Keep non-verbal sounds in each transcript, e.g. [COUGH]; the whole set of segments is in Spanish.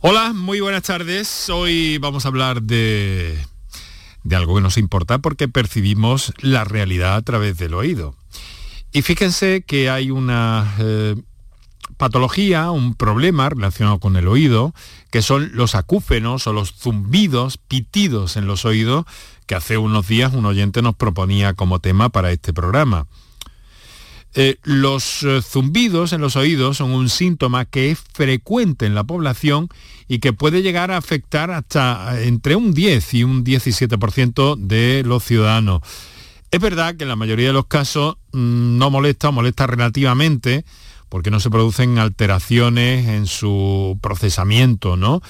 Hola, muy buenas tardes. Hoy vamos a hablar de, de algo que nos importa porque percibimos la realidad a través del oído. Y fíjense que hay una eh, patología, un problema relacionado con el oído, que son los acúfenos o los zumbidos, pitidos en los oídos, que hace unos días un oyente nos proponía como tema para este programa. Eh, los eh, zumbidos en los oídos son un síntoma que es frecuente en la población y que puede llegar a afectar hasta entre un 10 y un 17% de los ciudadanos. Es verdad que en la mayoría de los casos mm, no molesta o molesta relativamente porque no se producen alteraciones en su procesamiento, ¿no?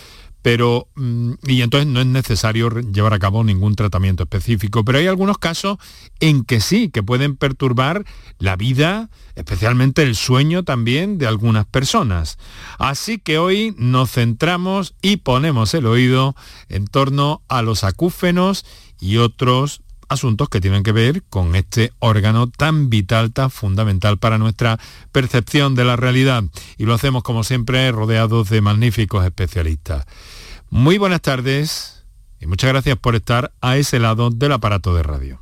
Pero mm, y entonces no es necesario llevar a cabo ningún tratamiento específico, pero hay algunos casos en que sí, que pueden perturbar la vida, especialmente el sueño también de algunas personas. Así que hoy nos centramos y ponemos el oído en torno a los acúfenos y otros asuntos que tienen que ver con este órgano tan vital, tan fundamental para nuestra percepción de la realidad. Y lo hacemos como siempre rodeados de magníficos especialistas. Muy buenas tardes y muchas gracias por estar a ese lado del aparato de radio.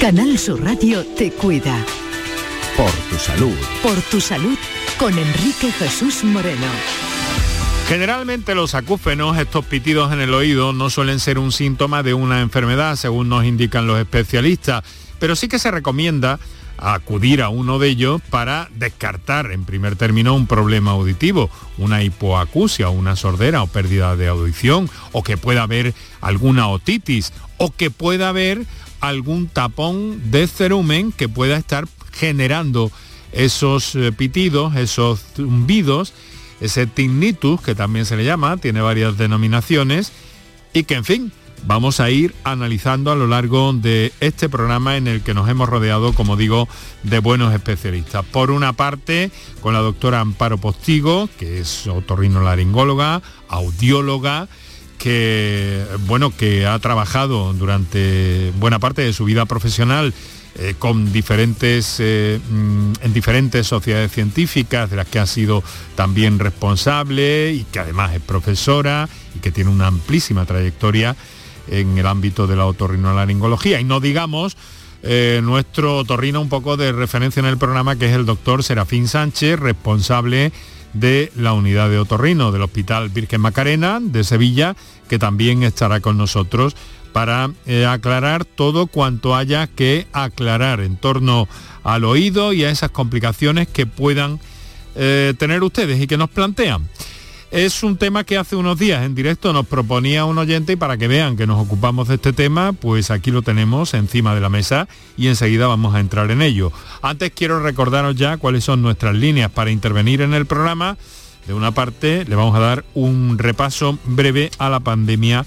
Canal Sur Radio te cuida. Por tu salud. Por tu salud con Enrique Jesús Moreno. Generalmente los acúfenos, estos pitidos en el oído, no suelen ser un síntoma de una enfermedad, según nos indican los especialistas, pero sí que se recomienda acudir a uno de ellos para descartar en primer término un problema auditivo, una hipoacusia, una sordera o pérdida de audición, o que pueda haber alguna otitis, o que pueda haber algún tapón de cerumen que pueda estar generando esos eh, pitidos, esos zumbidos, ese tinnitus, que también se le llama, tiene varias denominaciones, y que en fin, vamos a ir analizando a lo largo de este programa en el que nos hemos rodeado, como digo, de buenos especialistas. Por una parte, con la doctora Amparo Postigo, que es otorrinolaringóloga, audióloga, que bueno, que ha trabajado durante buena parte de su vida profesional eh, con diferentes, eh, mm, en diferentes sociedades científicas de las que ha sido también responsable y que además es profesora y que tiene una amplísima trayectoria en el ámbito de la otorrinolaringología. Y no digamos eh, nuestro otorrino un poco de referencia en el programa, que es el doctor Serafín Sánchez, responsable de la unidad de otorrino del Hospital Virgen Macarena de Sevilla, que también estará con nosotros para eh, aclarar todo cuanto haya que aclarar en torno al oído y a esas complicaciones que puedan eh, tener ustedes y que nos plantean. Es un tema que hace unos días en directo nos proponía un oyente y para que vean que nos ocupamos de este tema, pues aquí lo tenemos encima de la mesa y enseguida vamos a entrar en ello. Antes quiero recordaros ya cuáles son nuestras líneas para intervenir en el programa. De una parte, le vamos a dar un repaso breve a la pandemia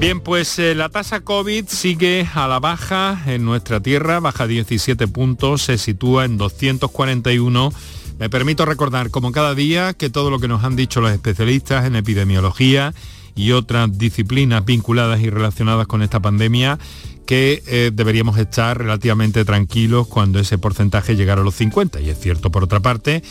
Bien, pues eh, la tasa COVID sigue a la baja en nuestra tierra, baja 17 puntos, se sitúa en 241. Me permito recordar, como cada día, que todo lo que nos han dicho los especialistas en epidemiología y otras disciplinas vinculadas y relacionadas con esta pandemia, que eh, deberíamos estar relativamente tranquilos cuando ese porcentaje llegara a los 50. Y es cierto, por otra parte,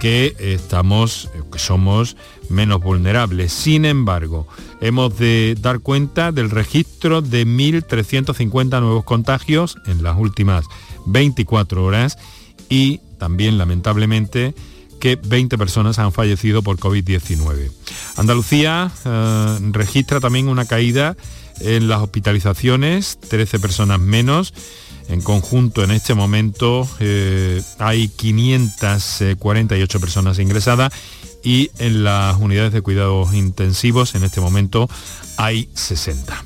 que estamos, que somos menos vulnerables. Sin embargo, hemos de dar cuenta del registro de 1.350 nuevos contagios en las últimas 24 horas y también lamentablemente que 20 personas han fallecido por COVID-19. Andalucía eh, registra también una caída en las hospitalizaciones, 13 personas menos. En conjunto, en este momento eh, hay 548 personas ingresadas y en las unidades de cuidados intensivos en este momento hay 60.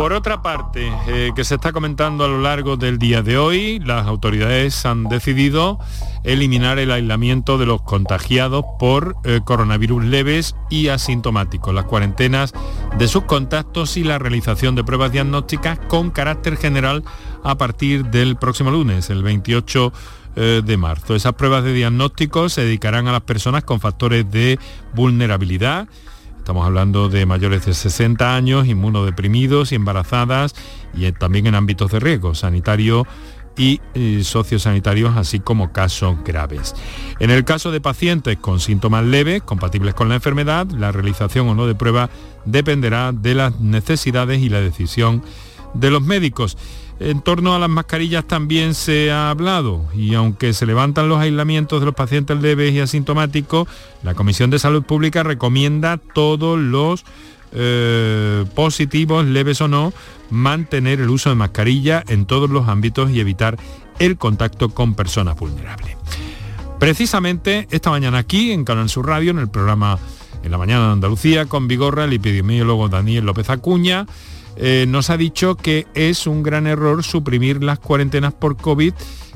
Por otra parte, eh, que se está comentando a lo largo del día de hoy, las autoridades han decidido eliminar el aislamiento de los contagiados por eh, coronavirus leves y asintomáticos, las cuarentenas de sus contactos y la realización de pruebas diagnósticas con carácter general a partir del próximo lunes, el 28 eh, de marzo. Esas pruebas de diagnóstico se dedicarán a las personas con factores de vulnerabilidad Estamos hablando de mayores de 60 años, inmunodeprimidos y embarazadas y también en ámbitos de riesgo sanitario y eh, sociosanitarios, así como casos graves. En el caso de pacientes con síntomas leves, compatibles con la enfermedad, la realización o no de prueba dependerá de las necesidades y la decisión de los médicos. En torno a las mascarillas también se ha hablado y aunque se levantan los aislamientos de los pacientes leves y asintomáticos, la Comisión de Salud Pública recomienda todos los eh, positivos, leves o no, mantener el uso de mascarilla en todos los ámbitos y evitar el contacto con personas vulnerables. Precisamente esta mañana aquí en Canal Sur Radio, en el programa En la Mañana de Andalucía, con Vigorra, el epidemiólogo Daniel López Acuña, eh, nos ha dicho que es un gran error suprimir las cuarentenas por COVID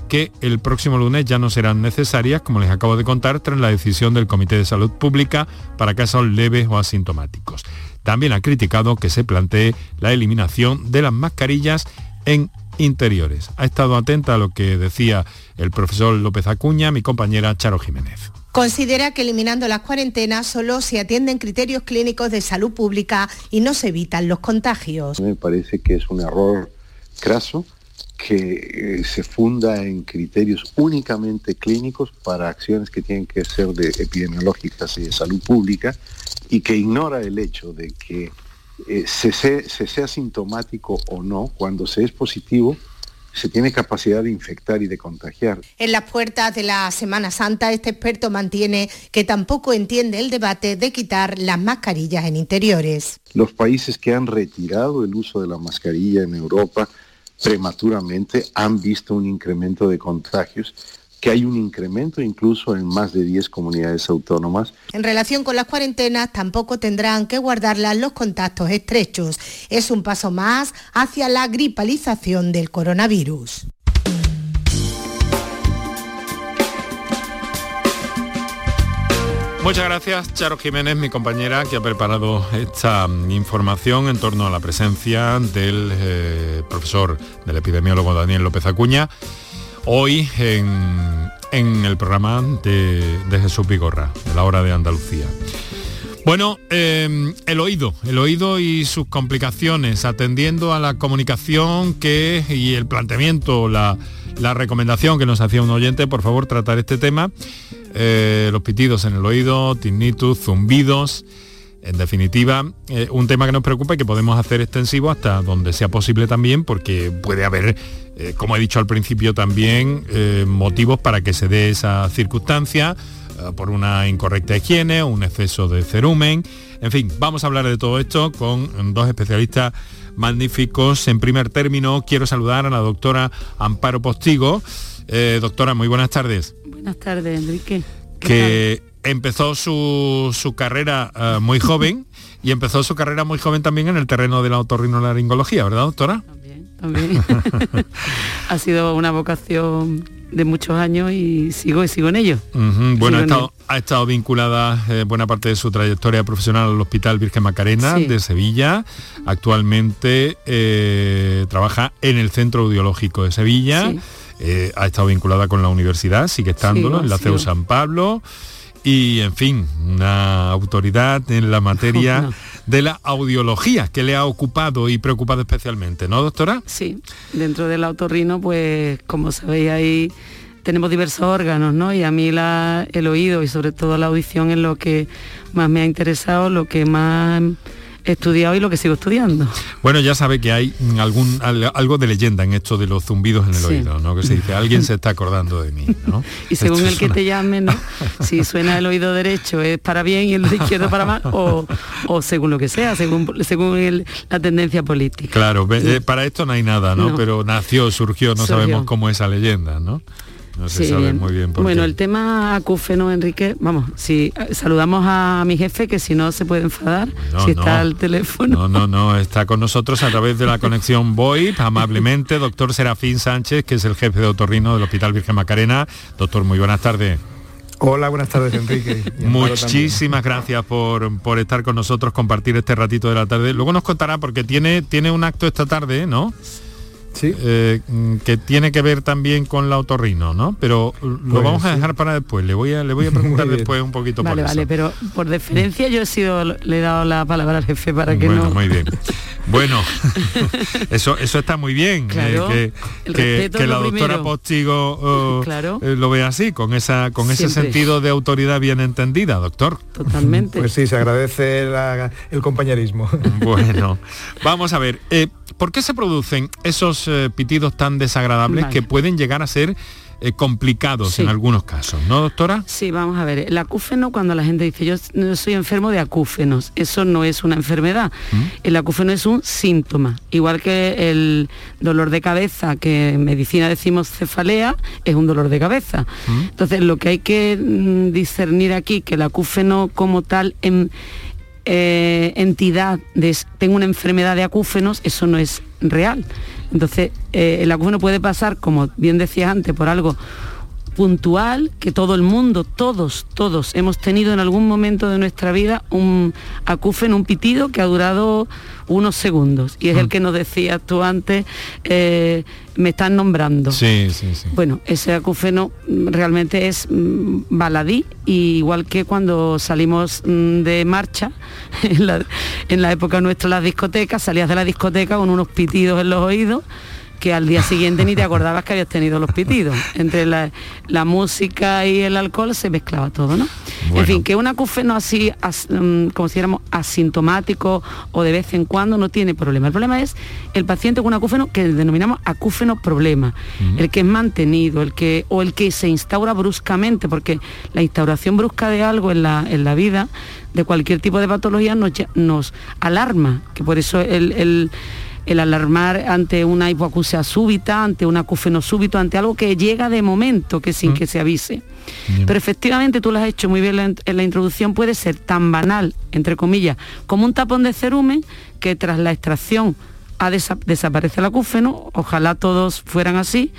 que el próximo lunes ya no serán necesarias, como les acabo de contar, tras la decisión del Comité de Salud Pública para casos leves o asintomáticos. También ha criticado que se plantee la eliminación de las mascarillas en interiores. Ha estado atenta a lo que decía el profesor López Acuña, mi compañera Charo Jiménez. Considera que eliminando las cuarentenas solo se atienden criterios clínicos de salud pública y no se evitan los contagios. Me parece que es un error craso que eh, se funda en criterios únicamente clínicos para acciones que tienen que ser de epidemiológicas y de salud pública y que ignora el hecho de que eh, se sea sintomático o no, cuando se es positivo, se tiene capacidad de infectar y de contagiar. En las puertas de la Semana Santa, este experto mantiene que tampoco entiende el debate de quitar las mascarillas en interiores. Los países que han retirado el uso de la mascarilla en Europa prematuramente han visto un incremento de contagios que hay un incremento incluso en más de 10 comunidades autónomas. En relación con las cuarentenas, tampoco tendrán que guardarlas los contactos estrechos. Es un paso más hacia la gripalización del coronavirus. Muchas gracias, Charo Jiménez, mi compañera, que ha preparado esta información en torno a la presencia del eh, profesor, del epidemiólogo Daniel López Acuña hoy en, el programa de, Jesús Vigorra, de la hora de Andalucía. Bueno, em, el oído, el oído y sus complicaciones, atendiendo a la comunicación que, y el planteamiento, la, recomendación que nos hacía un oyente, por favor tratar este tema, eh, los pitidos en el oído, tinnitus, zumbidos, en definitiva, eh, un tema que nos preocupa y que podemos hacer extensivo hasta donde sea posible también, porque puede haber, eh, como he dicho al principio también, eh, motivos para que se dé esa circunstancia, por una incorrecta higiene, un exceso de cerumen. En fin, vamos a hablar de todo esto con dos especialistas magníficos. En primer término, quiero saludar a la doctora Amparo Postigo. doctora, muy buenas tardes. Buenas tardes, Enrique. Que empezó su, carrera eh, muy joven y empezó su carrera muy joven también en el terreno de la otorrinolaringología, ¿verdad, doctora? También, también. [LAUGHS] ha sido una vocación de muchos años y sigo y sigo en ello. Bueno, ha, estado, vinculada eh, buena parte de su trayectoria profesional al Hospital Virgen Macarena de Sevilla. Actualmente eh, trabaja en el Centro Audiológico de Sevilla. ha estado vinculada con la universidad, sigue estándolo, en la CEU San Pablo y, en fin, una autoridad en la materia [LAUGHS] de la audiología que le ha ocupado y preocupado especialmente, ¿no, doctora? Sí, dentro del autorrino, pues como sabéis ahí tenemos diversos órganos, ¿no? Y a mí la, el oído y sobre todo la audición es lo que más me ha interesado, lo que más estudiado y lo que sigo estudiando. Bueno, ya sabe que hay algún algo de leyenda en esto de los zumbidos en el oído, ¿no? Que se dice, alguien se está acordando de mí, ¿no? [LAUGHS] y según el que te llame, ¿no? [LAUGHS] Si suena el oído derecho es para bien y el [LAUGHS] izquierdo para mal, o, según lo que sea, según, según la tendencia política. Claro, eh, para esto no hay nada, ¿no? Pero nació, surgió, no sabemos cómo esa leyenda, ¿no? No se Sí, sabe bien. muy bien por Bueno, qué. el tema acúfeno, Enrique, vamos, si eh, saludamos a mi jefe, que si no se puede enfadar, No, si no. está al teléfono. No, no, no, [LAUGHS] está con nosotros a través de la conexión VoIP, amablemente, doctor Serafín Sánchez, que es el jefe de otorrino del Hospital Virgen Macarena. Doctor, muy buenas tardes. Hola, buenas tardes, Enrique. Muchísimas gracias por, por estar con nosotros, compartir este ratito de la tarde. Luego nos contará, porque tiene, tiene un acto esta tarde, ¿no? Sí. Eh, que tiene que ver también con la otorrino, ¿no? Pero lo Pues vamos a sí. dejar para después. Le voy a, le voy a [LAUGHS] preguntar después un poquito Vale, por vale, eso. pero por deferencia yo he sido, le he dado la palabra al jefe para que bueno, no. muy bien. [LAUGHS] Bueno, [LAUGHS] eso, eso está muy bien. Claro, eh, el que, la lo doctora primero. Postigo oh, Claro. eh, lo vea así, con esa, con ese sentido de autoridad bien entendida, doctor. Totalmente. Pues sí, se agradece la- el compañerismo. [LAUGHS] Bueno, vamos a ver, eh, ¿por qué se producen esos eh, pitidos tan desagradables Vale. que pueden llegar a ser eh, complicados Sí. en algunos casos, ¿no, doctora? Sí, vamos a ver, el acúfeno, cuando la gente dice yo soy enfermo de acúfenos, eso no es una enfermedad. ¿Mm? El acúfeno es un síntoma, igual que el dolor de cabeza, que en medicina decimos cefalea, es un dolor de cabeza. ¿Mm? Entonces, lo que hay que mm, discernir aquí, que el acúfeno como tal, en, eh, entidad de tengo una enfermedad de acúfenos, eso no es real. Entonces, eh, el acúfeno puede pasar, como bien decía antes, por algo puntual que todo el mundo, todos, todos hemos tenido en algún momento de nuestra vida un acúfeno, un pitido que ha durado unos segundos. Y es el que nos decías tú antes, eh, me están nombrando. Sí, sí, sí. Bueno, ese acúfeno mm, realmente es mm, baladí, y igual que cuando salimos mm, de marcha, [LAUGHS] en la, en la época nuestra las discotecas, salías de la discoteca con unos pitidos en los oídos, que al día siguiente ni te acordabas que habías tenido los pitidos. Entre la, la música y el alcohol se mezclaba todo, ¿no? Bueno. En fin, que un acúfeno así, as- mm, como si diéramos asintomático o de vez en cuando, no tiene problema. El problema es el paciente con un acúfeno que denominamos acúfeno problema, el que es mantenido, el que, o el que se instaura bruscamente, porque la instauración brusca de algo en la, en la vida, de cualquier tipo de patología, nos alarma, que por eso el- el el alarmar ante una hipoacusia súbita, ante un acúfeno súbito, ante algo que llega de momento, que sin que se avise. Pero efectivamente tú lo has hecho muy bien en la- en la introducción, puede ser tan banal, entre comillas, como un tapón de cerumen que tras la extracción ha desa- desaparece el acúfeno, ojalá todos fueran así,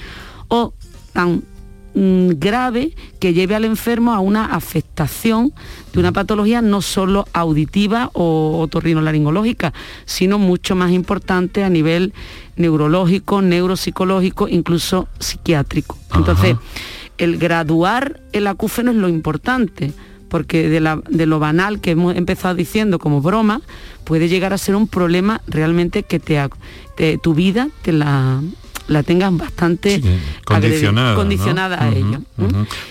o tan mm, grave que lleve al enfermo a una afectación de una patología no solo auditiva o otorrinolaringológica, sino mucho más importante a nivel neurológico, neuropsicológico, incluso psiquiátrico. Entonces, el graduar el acúfeno es lo importante porque de, la- de lo banal que hemos empezado diciendo como broma, puede llegar a ser un problema realmente que te, te- tu vida te la, la tengas bastante Sí, condicionada, condicionada a ello.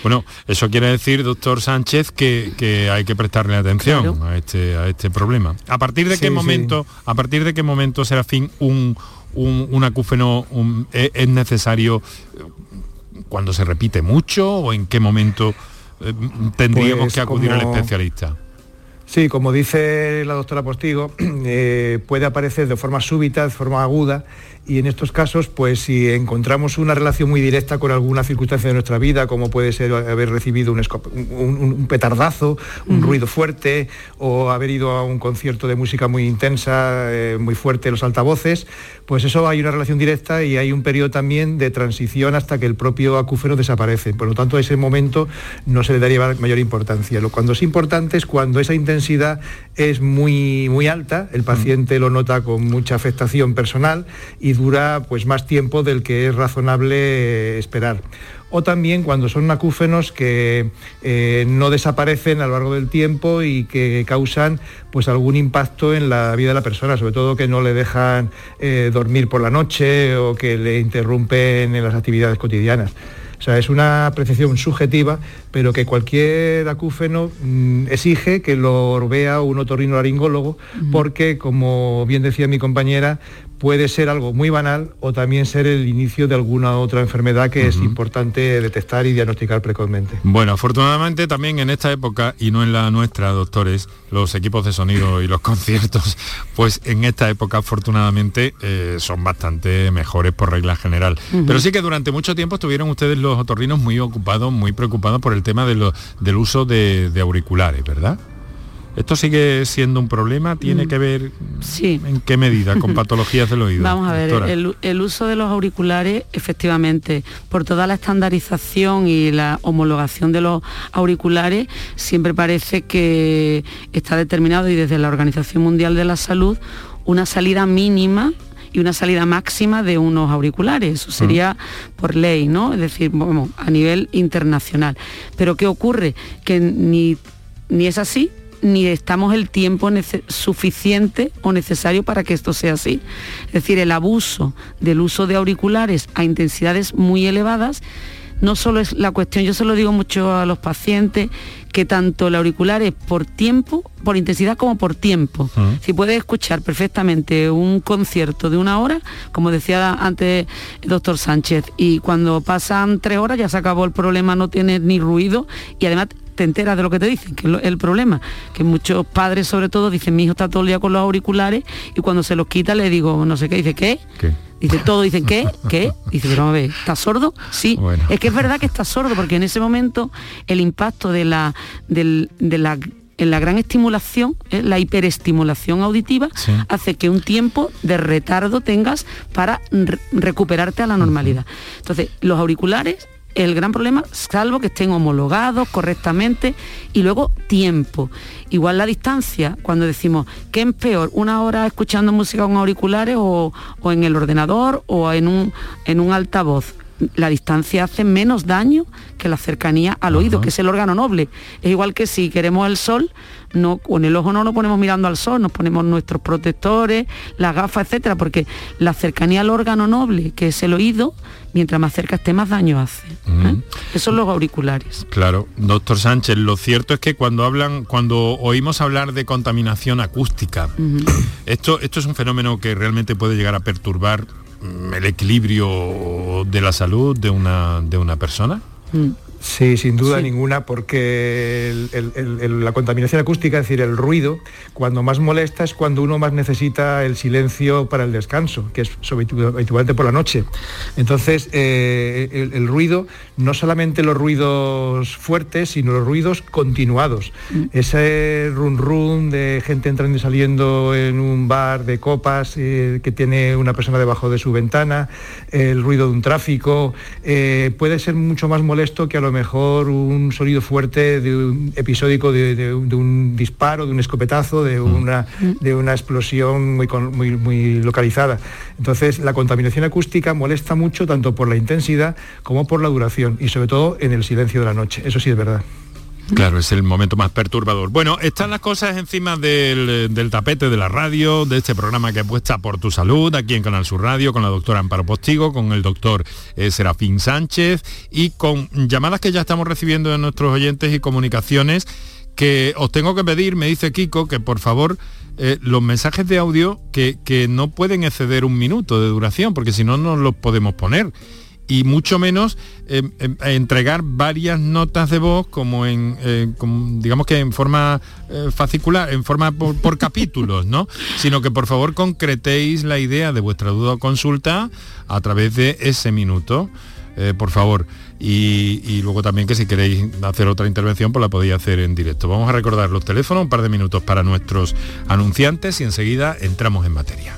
Bueno, eso quiere decir, doctor Sánchez, que, que hay que prestarle atención Claro. a, este, a este problema. ¿A partir de Sí, qué sí. momento, a partir de qué momento, Serafín, un, un, un acúfeno un- e- es, necesario eh, cuando se repite mucho o en qué momento eh, tendríamos Pues que acudir al especialista? Sí, como dice la doctora Postigo, [CLEARS THROAT] eh, puede aparecer de forma súbita, de forma aguda, y en estos casos, pues si encontramos una relación muy directa con alguna circunstancia de nuestra vida, como puede ser haber recibido un, petardazo, un ruido fuerte, o haber ido a un concierto de música muy intensa, eh, muy fuerte, los altavoces, pues eso hay una relación directa y hay un periodo también de transición hasta que el propio acúfeno desaparece. Por lo tanto, a ese momento no se le daría mayor importancia. Lo cuando es importante es cuando esa intensidad es muy, muy alta, el paciente lo nota con mucha afectación personal y dura pues más tiempo del que es razonable eh, esperar. O también cuando son acúfenos que eh, no desaparecen a lo largo del tiempo y que causan pues algún impacto en la vida de la persona, sobre todo que no le dejan eh, dormir por la noche o que le interrumpen en las actividades cotidianas. O sea, es una apreciación subjetiva, pero que cualquier acúfeno mm, exige que lo vea un otorrinolaringólogo, porque, como bien decía mi compañera, puede ser algo muy banal o también ser el inicio de alguna otra enfermedad que es importante detectar y diagnosticar precozmente. Bueno, afortunadamente también en esta época, y no en la nuestra, doctores, los equipos de sonido y los [LAUGHS] conciertos, pues en esta época afortunadamente eh, son bastante mejores por regla general. Pero sí que durante mucho tiempo estuvieron ustedes los otorrinos muy ocupados, muy preocupados por el tema de del uso de auriculares, ¿verdad? ¿Esto sigue siendo un problema? ¿Tiene mm, que ver sí. en qué medida con [LAUGHS] patologías del oído? Vamos a ver, el, uso de los auriculares, efectivamente, por toda la estandarización y la homologación de los auriculares, siempre parece que está determinado y desde la Organización Mundial de la Salud una salida mínima y una salida máxima de unos auriculares. Eso sería por ley, ¿no? Es decir, a nivel internacional. Pero ¿qué ocurre? Que ni, ni es así, ni estamos el tiempo suficiente o necesario para que esto sea así. Es decir, el abuso del uso de auriculares a intensidades muy elevadas no solo es la cuestión, yo se lo digo mucho a los pacientes, que tanto el auricular es por tiempo, por intensidad como por tiempo. Si puedes escuchar perfectamente un concierto de una hora, como decía antes el doctor Sánchez, y cuando pasan tres horas ya se acabó el problema, no tienes ni ruido y además te enteras de lo que te dicen, que es el problema, que muchos padres sobre todo dicen, mi hijo está todo el día con los auriculares y cuando se los quita le digo, no sé qué, dice, ¿qué? Dice, todo dicen, ¿qué? ¿Qué? Dice, pero a ver, ¿estás sordo? Sí. Es que es verdad que está sordo, porque en ese momento el impacto de la, de la en la gran estimulación, ¿eh? la hiperestimulación auditiva, hace que un tiempo de retardo tengas para recuperarte a la normalidad. Entonces, los auriculares el gran problema, salvo que estén homologados correctamente y luego tiempo. Igual la distancia, cuando decimos, ¿qué es peor? ¿Una hora escuchando música con auriculares o, en el ordenador o en un, en un altavoz? la distancia hace menos daño que la cercanía al oído, que es el órgano noble. Es igual que si queremos el sol, no, con el ojo no nos ponemos mirando al sol, nos ponemos nuestros protectores, las gafas, etcétera, porque la cercanía al órgano noble, que es el oído, mientras más cerca esté, más daño hace. ¿eh? Esos son los auriculares. Claro, doctor Sánchez, lo cierto es que cuando hablan, cuando oímos hablar de contaminación acústica, esto, esto es un fenómeno que realmente puede llegar a perturbar mm, el equilibrio de la salud de una, de una persona. Mm. Sí, sin duda ninguna, porque la contaminación acústica, es decir, el ruido, cuando más molesta es cuando uno más necesita el silencio para el descanso, que es habitualmente por la noche. Entonces, eh, el, ruido, no solamente los ruidos fuertes, sino los ruidos continuados. Mm. Ese run run de gente entrando y saliendo en un bar de copas eh, que tiene una persona debajo de su ventana, el ruido de un tráfico, eh, puede ser mucho más molesto que a lo mejor un sonido fuerte de un episódico de, un disparo, de un escopetazo, de mm. una, de una explosión muy, muy, muy localizada. Entonces, la contaminación acústica molesta mucho tanto por la intensidad como por la duración y sobre todo en el silencio de la noche. Eso sí es verdad. Claro, es el momento más perturbador. Bueno, están las cosas encima del, tapete de la radio, de este programa que apuesta por tu salud, aquí en Canal Sur Radio, con la doctora Amparo Postigo, con el doctor eh, Serafín Sánchez y con llamadas que ya estamos recibiendo de nuestros oyentes y comunicaciones que os tengo que pedir, me dice Kiko, que por favor eh, los mensajes de audio que, que no pueden exceder un minuto de duración, porque si no, no los podemos poner y mucho menos eh, em, entregar varias notas de voz como en eh, digamos que en forma eh, fascicular en forma por, [LAUGHS] capítulos no sino que por favor concretéis la idea de vuestra duda o consulta a través de ese minuto por favor. Y, y, luego también que si queréis hacer otra intervención pues la podéis hacer en directo. Vamos a recordar los teléfonos un par de minutos para nuestros anunciantes y enseguida entramos en materia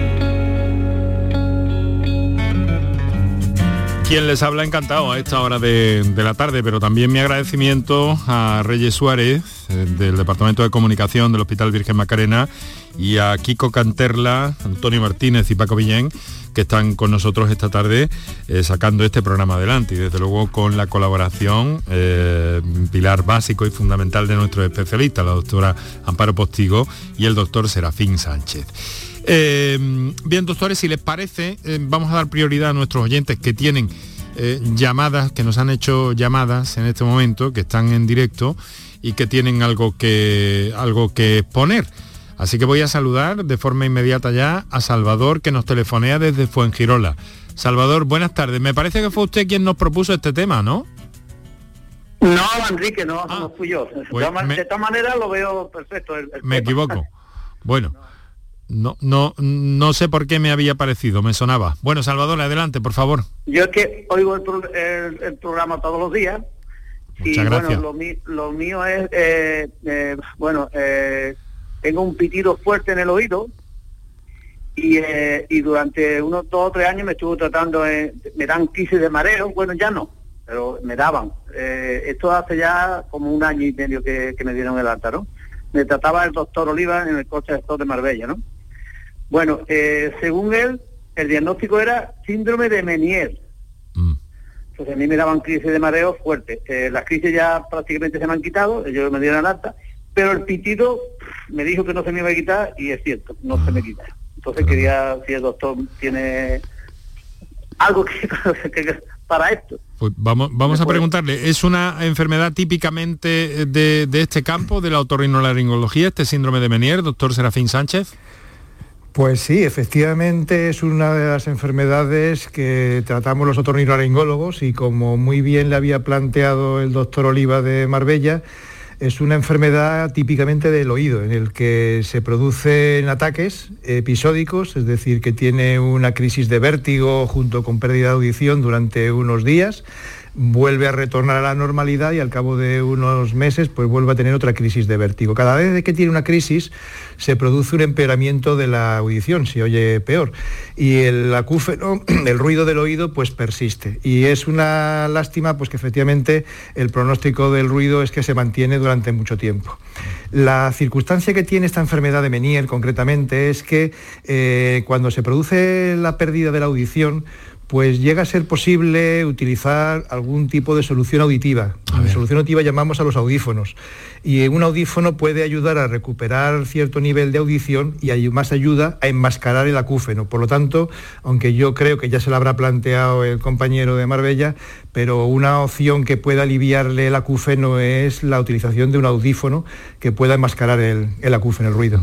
Quien les habla encantado a esta hora de, la tarde, pero también mi agradecimiento a Reyes Suárez, eh, del Departamento de Comunicación del Hospital Virgen Macarena, y a Kiko Canterla, Antonio Martínez y Paco Villén, que están con nosotros esta tarde eh, sacando este programa adelante y desde luego con la colaboración eh, pilar básico y fundamental de nuestros especialistas, la doctora Amparo Postigo y el doctor Serafín Sánchez. Eh, bien, doctores, si les parece, eh, vamos a dar prioridad a nuestros oyentes que tienen eh, llamadas, que nos han hecho llamadas en este momento, que están en directo y que tienen algo que, algo que exponer. Así que voy a saludar de forma inmediata ya a Salvador, que nos telefonea desde Fuengirola. Salvador, buenas tardes. Me parece que fue usted quien nos propuso este tema, ¿no? No, Enrique, no, ah, no fui yo. Pues de, me, de todas maneras lo veo perfecto. El, el me equivoco. Bueno. No, no, no sé por qué me había parecido, me sonaba. Bueno, Salvador, adelante, por favor. Yo es que oigo el, pro, el, el programa todos los días. Muchas y gracias. bueno, lo, lo mío es, eh, eh, bueno, eh, tengo un pitido fuerte en el oído y, eh, y durante unos dos o tres años me estuvo tratando, me dan crisis de mareo, bueno, ya no, pero me daban. Eh, esto hace ya como un año y medio que, que me dieron el alta, ¿no? Me trataba el doctor Oliva en el coche de Marbella, ¿no? Bueno, eh, según él, el diagnóstico era síndrome de Menier. Mm. Entonces a mí me daban crisis de mareo fuerte. Eh, las crisis ya prácticamente se me han quitado, ellos me dieron alta, pero el pitido me dijo que no se me iba a quitar y es cierto, no ah. se me quita. Entonces quería si el doctor tiene algo que, [LAUGHS] que para esto. Pues vamos, vamos a preguntarle, ¿es una enfermedad típicamente de, de este campo, de la otorrinolaringología, este síndrome de Menier, doctor Serafín Sánchez? Pues sí, efectivamente es una de las enfermedades que tratamos los otorrinolaringólogos y como muy bien le había planteado el doctor Oliva de Marbella, es una enfermedad típicamente del oído, en el que se producen ataques episódicos, es decir, que tiene una crisis de vértigo junto con pérdida de audición durante unos días, vuelve a retornar a la normalidad y al cabo de unos meses pues vuelve a tener otra crisis de vértigo. Cada vez que tiene una crisis se produce un empeoramiento de la audición, se oye peor. Y el acúfeno, [CLEARS THROAT] el ruido del oído pues persiste. Y es una lástima pues que efectivamente el pronóstico del ruido es que se mantiene durante mucho tiempo. La circunstancia que tiene esta enfermedad de Menier concretamente es que eh, cuando se produce la pérdida de la audición, pues llega a ser posible utilizar algún tipo de solución auditiva. En solución auditiva llamamos a los audífonos. Y un audífono puede ayudar a recuperar cierto nivel de audición y más ayuda a enmascarar el acúfeno. Por lo tanto, aunque yo creo que ya se lo habrá planteado el compañero de Marbella, pero una opción que pueda aliviarle el acúfeno es la utilización de un audífono que pueda enmascarar el, el acúfeno, el ruido.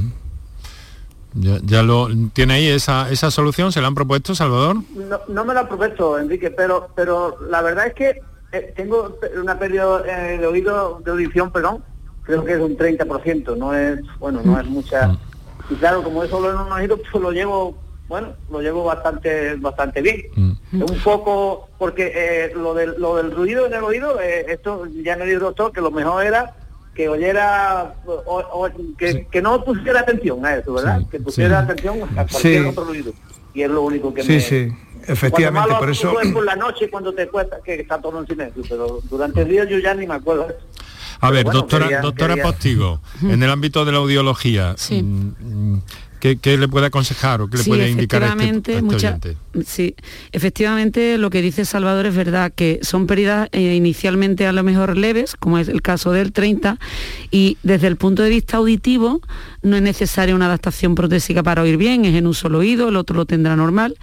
Ya, ya, lo tiene ahí esa, esa solución, ¿se la han propuesto, Salvador? No, no me la han propuesto, Enrique, pero pero la verdad es que eh, tengo una pérdida eh, de oído, de audición, perdón, creo que es un 30%, no es, bueno, no es mucha. Y claro, como eso lo he oído, pues lo llevo, bueno, lo llevo bastante bastante bien. Mm. Un poco, porque eh, lo, del, lo del ruido en el oído, eh, esto ya me dijo el doctor que lo mejor era que oyera, o- o- que, que no pusiera atención a eso, ¿verdad? que pusiera atención a cualquier Sí. otro ruido. Y es lo único que Sí, me... sí, efectivamente, por eso... es por la noche cuando te cuesta que está todo en silencio, pero durante el día yo ya ni me acuerdo. A ver, bueno, doctora, quería- doctora quería- Postigo, en el ámbito de la audiología, Sí. ¿Qué, qué le puede aconsejar o qué le Sí, puede indicar a este, a efectivamente, este mucha-? Sí, efectivamente lo que dice Salvador es verdad, que son pérdidas eh, inicialmente a lo mejor leves, como es el caso del 30, y desde el punto de vista auditivo no es necesaria una adaptación protésica para oír bien, es en un solo oído, el otro lo tendrá normal,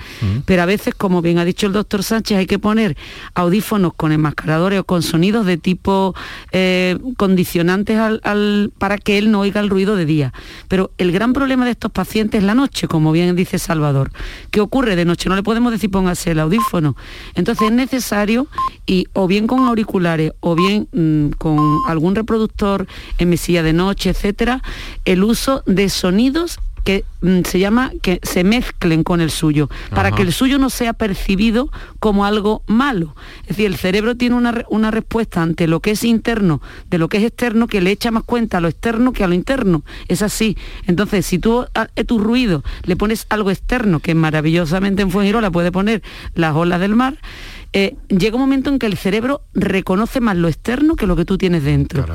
pero a veces, como bien ha dicho el doctor Sánchez, hay que poner audífonos con enmascaradores o con sonidos de tipo eh, condicionantes al- al- para que él no oiga el ruido de día. Pero el gran problema de estos pacientes es la noche, como bien dice Salvador. ¿Qué ocurre? De noche no le podemos decir póngase el audífono. Entonces es necesario, y o bien con auriculares o bien mm, con algún reproductor en mesilla de noche, etcétera, el uso de sonidos que mm, se llama que se mezclen con el suyo, para que el suyo no sea percibido como algo malo. Es decir, el cerebro tiene una, una respuesta ante lo que es interno de lo que es externo que le echa más cuenta a lo externo que a lo interno. Es así. Entonces, si tú a, a tu ruido le pones algo externo, que maravillosamente en Fuengirola puede poner las olas del mar, eh, llega un momento en que el cerebro reconoce más lo externo que lo que tú tienes dentro.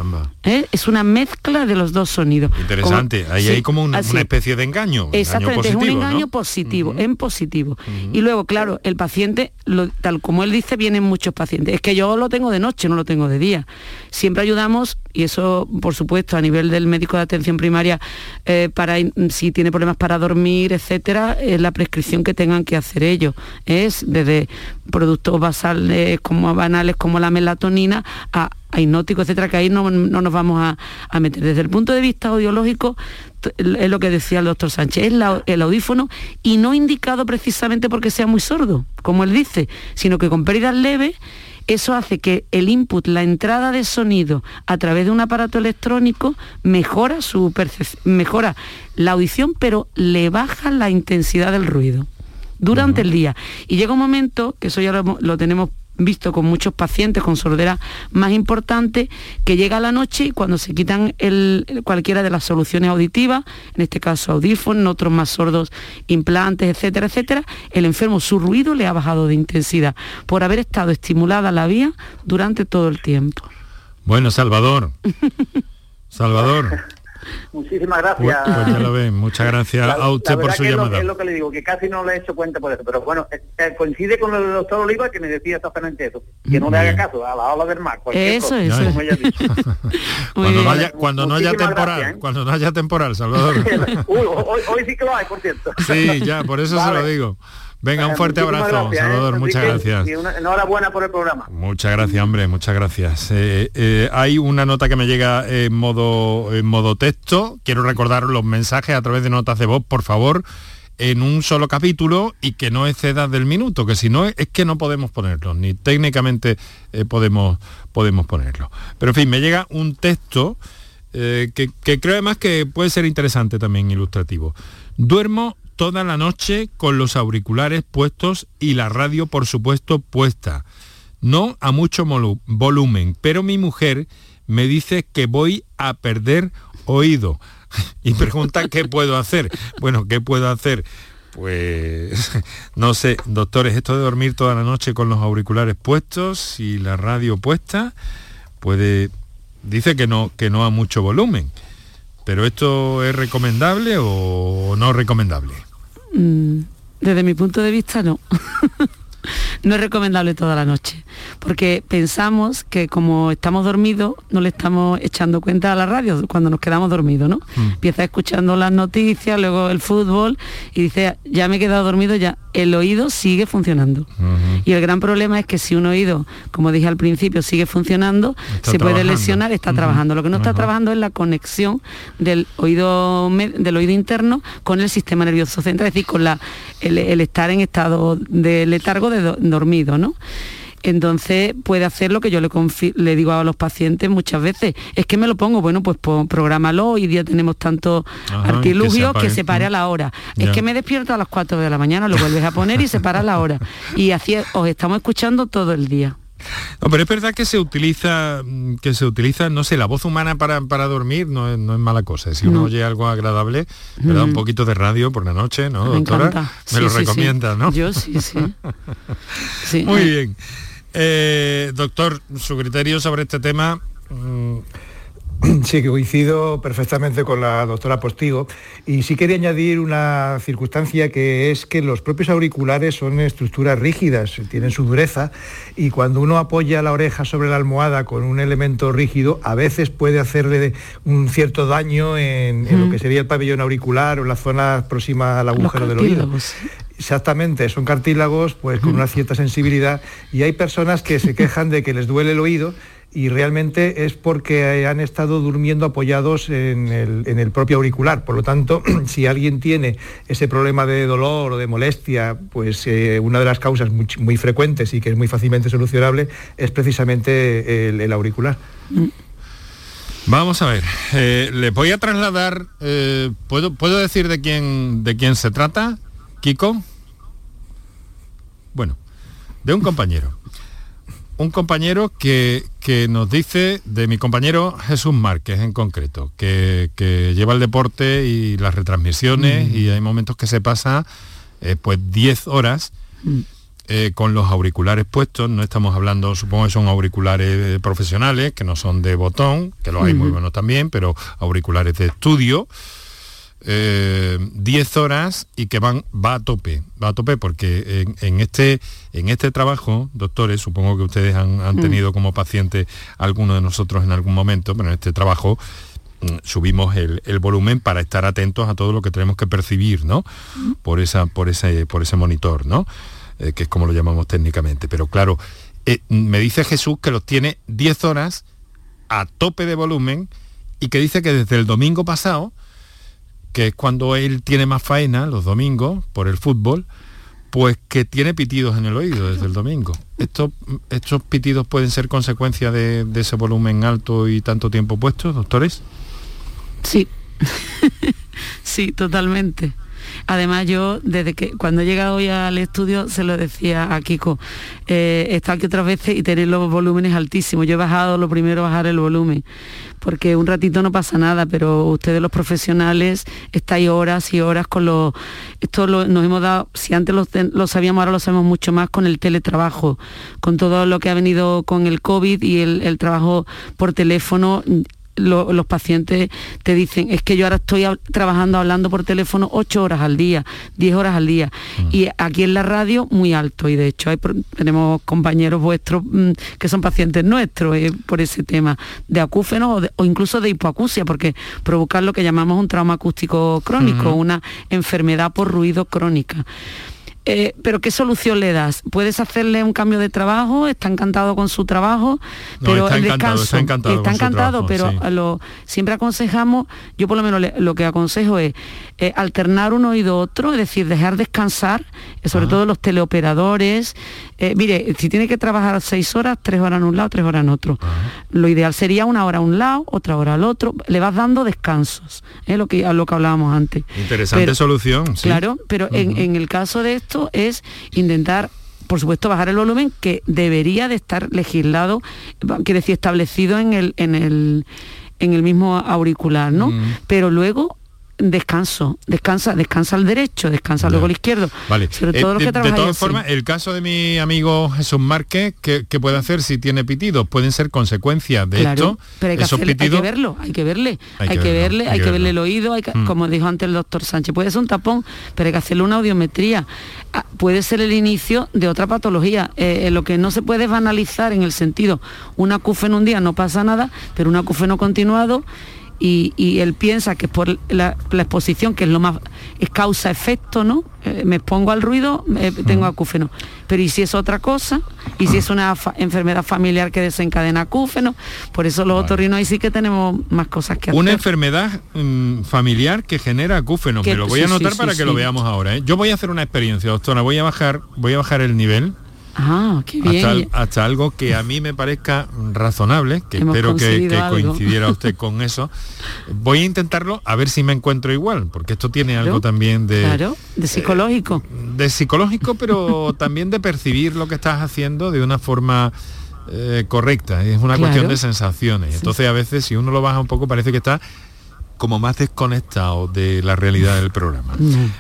¿Eh? Es una mezcla de los dos sonidos. Interesante, Como- ahí sí, hay como un- una especie de engaño. engaño Exactamente, es un engaño ¿no? positivo, en positivo. Y luego, claro, el paciente, lo- tal como él dice, vienen muchos pacientes. Es que yo lo tengo de noche, no lo tengo de día. Siempre ayudamos, y eso, por supuesto, a nivel del médico de atención primaria, eh, para si tiene problemas para dormir, etcétera, es la prescripción que tengan que hacer ellos. Es desde productos basales como banales como la melatonina a a hipnóticos, etcétera, que ahí no, no nos vamos a, a meter. Desde el punto de vista audiológico, es lo que decía el doctor Sánchez, es el audífono y no indicado precisamente porque sea muy sordo, como él dice, sino que con pérdidas leves eso hace que el input, la entrada de sonido a través de un aparato electrónico mejora su mejora la audición, pero le baja la intensidad del ruido durante el día. Y llega un momento, que eso ya lo, lo tenemos visto con muchos pacientes con sordera más importante, que llega la noche y cuando se quitan el- cualquiera de las soluciones auditivas, en este caso audífonos, otros más sordos, implantes, etcétera, etcétera, el enfermo, su ruido le ha bajado de intensidad por haber estado estimulada la vía durante todo el tiempo. Bueno, Salvador. [LAUGHS] Salvador. Muchísimas Pues, gracias. pues ya lo ven. Muchas gracias La- a la usted por su que es lo- llamada. Es lo que le digo, que casi no le he hecho cuenta por eso. Pero bueno, eh, eh, coincide con lo del doctor Oliva que me decía exactamente eso. Que no le haga caso a la ola del mar. cualquier Eso, cosa, eso. como ella ha dicho. [LAUGHS] Cuando no haya, cuando no haya Muchísimas temporal, gracias, ¿eh? cuando no haya temporal, Salvador. [LAUGHS] Uy, hoy, hoy sí que lo hay, por cierto. Sí, ya, por eso se lo digo. Venga, un fuerte muchísimas abrazo, gracias, ¿eh, Salvador, muchas gracias. Y una- enhorabuena por el programa. Muchas gracias, hombre, muchas gracias. Eh, eh, hay una nota que me llega en modo, en modo texto. Quiero recordar los mensajes a través de notas de voz, por favor, en un solo capítulo y que no exceda del minuto, que si no es que no podemos ponerlos, ni técnicamente podemos, podemos ponerlo. Pero en fin, me llega un texto que, que creo además que puede ser interesante también, ilustrativo. Duermo toda la noche con los auriculares puestos y la radio, por supuesto, puesta. No a mucho volumen, pero mi mujer me dice que voy a perder oído. [LAUGHS] Y pregunta qué puedo hacer. Bueno, ¿qué puedo hacer? Pues [LAUGHS] no sé, doctores, esto de dormir toda la noche con los auriculares puestos y la radio puesta, puede. Dice que no, que no a mucho volumen. Pero esto es recomendable o no recomendable. Mm, desde mi punto de vista, no. [LAUGHS] no es recomendable toda la noche, porque pensamos que como estamos dormidos, no le estamos echando cuenta a la radio cuando nos quedamos dormidos, ¿no? Empieza escuchando las noticias, luego el fútbol y dice, ya me he quedado dormido, ya el oído sigue funcionando. Y el gran problema es que si un oído, como dije al principio, sigue funcionando, Está se puede lesionar, está trabajando. Lo que no está trabajando es la conexión del oído, del oído interno con el sistema nervioso central, es decir, con la, el, el estar en estado de letargo de do- dormido, ¿no? Entonces puede hacer lo que yo le, le digo a los pacientes muchas veces, es que me lo pongo, bueno, pues, prográmalo, hoy día tenemos tantos artilugios que se, pare a la hora. Es que me despierto a las 4 de la mañana, lo vuelves a poner y se para a la hora. Y así os estamos escuchando todo el día. No, pero es verdad que se utiliza, mm, que se utiliza, no sé, la voz humana para, para dormir no es, no es mala cosa. Si uno oye algo agradable, me da un poquito de radio por la noche, ¿no, me doctora? Me lo recomienda, ¿no? Yo sí, [LAUGHS] sí. Muy bien. Eh, doctor, su criterio sobre este tema. Mm, [CLEARS THROAT] Sí, que coincido perfectamente con la doctora Postigo. Y sí quería añadir una circunstancia que es que los propios auriculares son estructuras rígidas, tienen su dureza y cuando uno apoya la oreja sobre la almohada con un elemento rígido, a veces puede hacerle un cierto daño en, lo que sería el pabellón auricular o en la zona próxima al agujero del oído. Exactamente, son cartílagos pues con una cierta sensibilidad y hay personas que se quejan de que les duele el oído y realmente es porque han estado durmiendo apoyados en el, propio auricular. Por lo tanto, [CLEARS THROAT] si alguien tiene ese problema de dolor o de molestia, pues eh, una de las causas muy, frecuentes y que es muy fácilmente solucionable es precisamente el, auricular. Vamos a ver, eh, le voy a trasladar, eh, ¿puedo, ¿puedo decir de quién, de quién se trata, Kiko? Bueno, de un compañero un compañero que, nos dice, de mi compañero Jesús Márquez en concreto, que, lleva el deporte y las retransmisiones mm. y hay momentos que se pasa eh, pues 10 horas mm. eh, con los auriculares puestos, no estamos hablando, supongo que son auriculares profesionales, que no son de botón, que los hay muy buenos también, pero auriculares de estudio 10 eh, horas y que van, va a tope, va a tope porque en, este, en este trabajo, doctores, supongo que ustedes han, mm. tenido como paciente alguno de nosotros en algún momento, pero en este trabajo mm, subimos el, volumen para estar atentos a todo lo que tenemos que percibir, ¿no? Mm. Por, esa, por, ese, por ese monitor, ¿no? Eh, que es como lo llamamos técnicamente. Pero claro, eh, me dice Jesús que los tiene 10 horas a tope de volumen y que dice que desde el domingo pasado que es cuando él tiene más faena los domingos por el fútbol, pues que tiene pitidos en el oído desde el domingo. ¿Estos, estos pitidos pueden ser consecuencia de, ese volumen alto y tanto tiempo puesto, doctores? Sí, [LAUGHS] sí, totalmente. Además yo, desde que cuando he llegado hoy al estudio, se lo decía a Kiko, eh, he estado aquí otras veces y tenéis los volúmenes altísimos. Yo he bajado, lo primero, bajar el volumen, porque un ratito no pasa nada, pero ustedes los profesionales estáis horas y horas con los... Esto nos hemos dado, si antes lo, sabíamos, ahora lo sabemos mucho más con el teletrabajo, con todo lo que ha venido con el COVID y el trabajo por teléfono los pacientes te dicen, es que yo ahora estoy trabajando hablando por teléfono ocho horas al día, 10 horas al día. Mm. Y aquí en la radio muy alto. Y de hecho hay, tenemos compañeros vuestros mm, que son pacientes nuestros eh, por ese tema de acúfeno o, incluso de hipoacusia, porque provocar lo que llamamos un trauma acústico crónico, una enfermedad por ruido crónica. Eh, pero ¿qué solución le das? ¿Puedes hacerle un cambio de trabajo? ¿Está encantado con su trabajo? pero está el encantado, está encantado, está encantado pero lo, siempre aconsejamos, yo por lo menos lo que aconsejo es eh, alternar uno y otro, es decir, dejar descansar, eh, sobre todo los teleoperadores. mire, si tiene que trabajar seis horas, tres horas en un lado, tres horas en otro. Lo ideal sería una hora a un lado, otra hora al otro. Le vas dando descansos, es lo que, a lo que hablábamos antes. Interesante solución. Claro, pero en, en el caso de esto, es intentar por supuesto, bajar el volumen que debería de estar legislado, quiere decir, establecido en el, en el, en el mismo auricular, ¿no? Mm. Pero luego descanso, descansa, descansa el derecho, descansa luego el izquierdo. Vale. Sobre todo eh, de, de todas formas, el caso de mi amigo Jesús Márquez, ¿qué, puede hacer si tiene pitidos? Pueden ser consecuencias de esto. Pero hay que, hay que verlo, hay que verle, hay, que, verle, hay que, verle el oído, mm. como dijo antes el doctor Sánchez, puede ser un tapón, pero hay que hacerle una audiometría. Ah, puede ser el inicio de otra patología. Eh, eh, lo que no se puede banalizar en el sentido, un acúfeno un día no pasa nada, pero un acúfeno continuado y, él piensa que por la, exposición, que es lo más, es causa-efecto, ¿no? Eh, me expongo al ruido, tengo acúfeno. Pero ¿y si es otra cosa? ¿Y si es una enfermedad familiar que desencadena acúfeno? Por eso los otorrinos ahí sí que tenemos más cosas que hacer. Una enfermedad mm, familiar que genera acúfeno. Me lo voy a anotar para que lo veamos ahora. ¿eh? Yo voy a hacer una experiencia, doctora. Voy a bajar, voy a bajar el nivel Ah, qué bien. Hasta, algo que a mí me parezca razonable, que espero que, coincidiera [LAUGHS] usted con eso. Voy a intentarlo a ver si me encuentro igual, porque esto tiene algo también de... Claro, de psicológico. de psicológico, pero [LAUGHS] también de percibir lo que estás haciendo de una forma eh, correcta. Es una cuestión de sensaciones. Entonces a veces si uno lo baja un poco parece que está como más desconectado de la realidad del programa.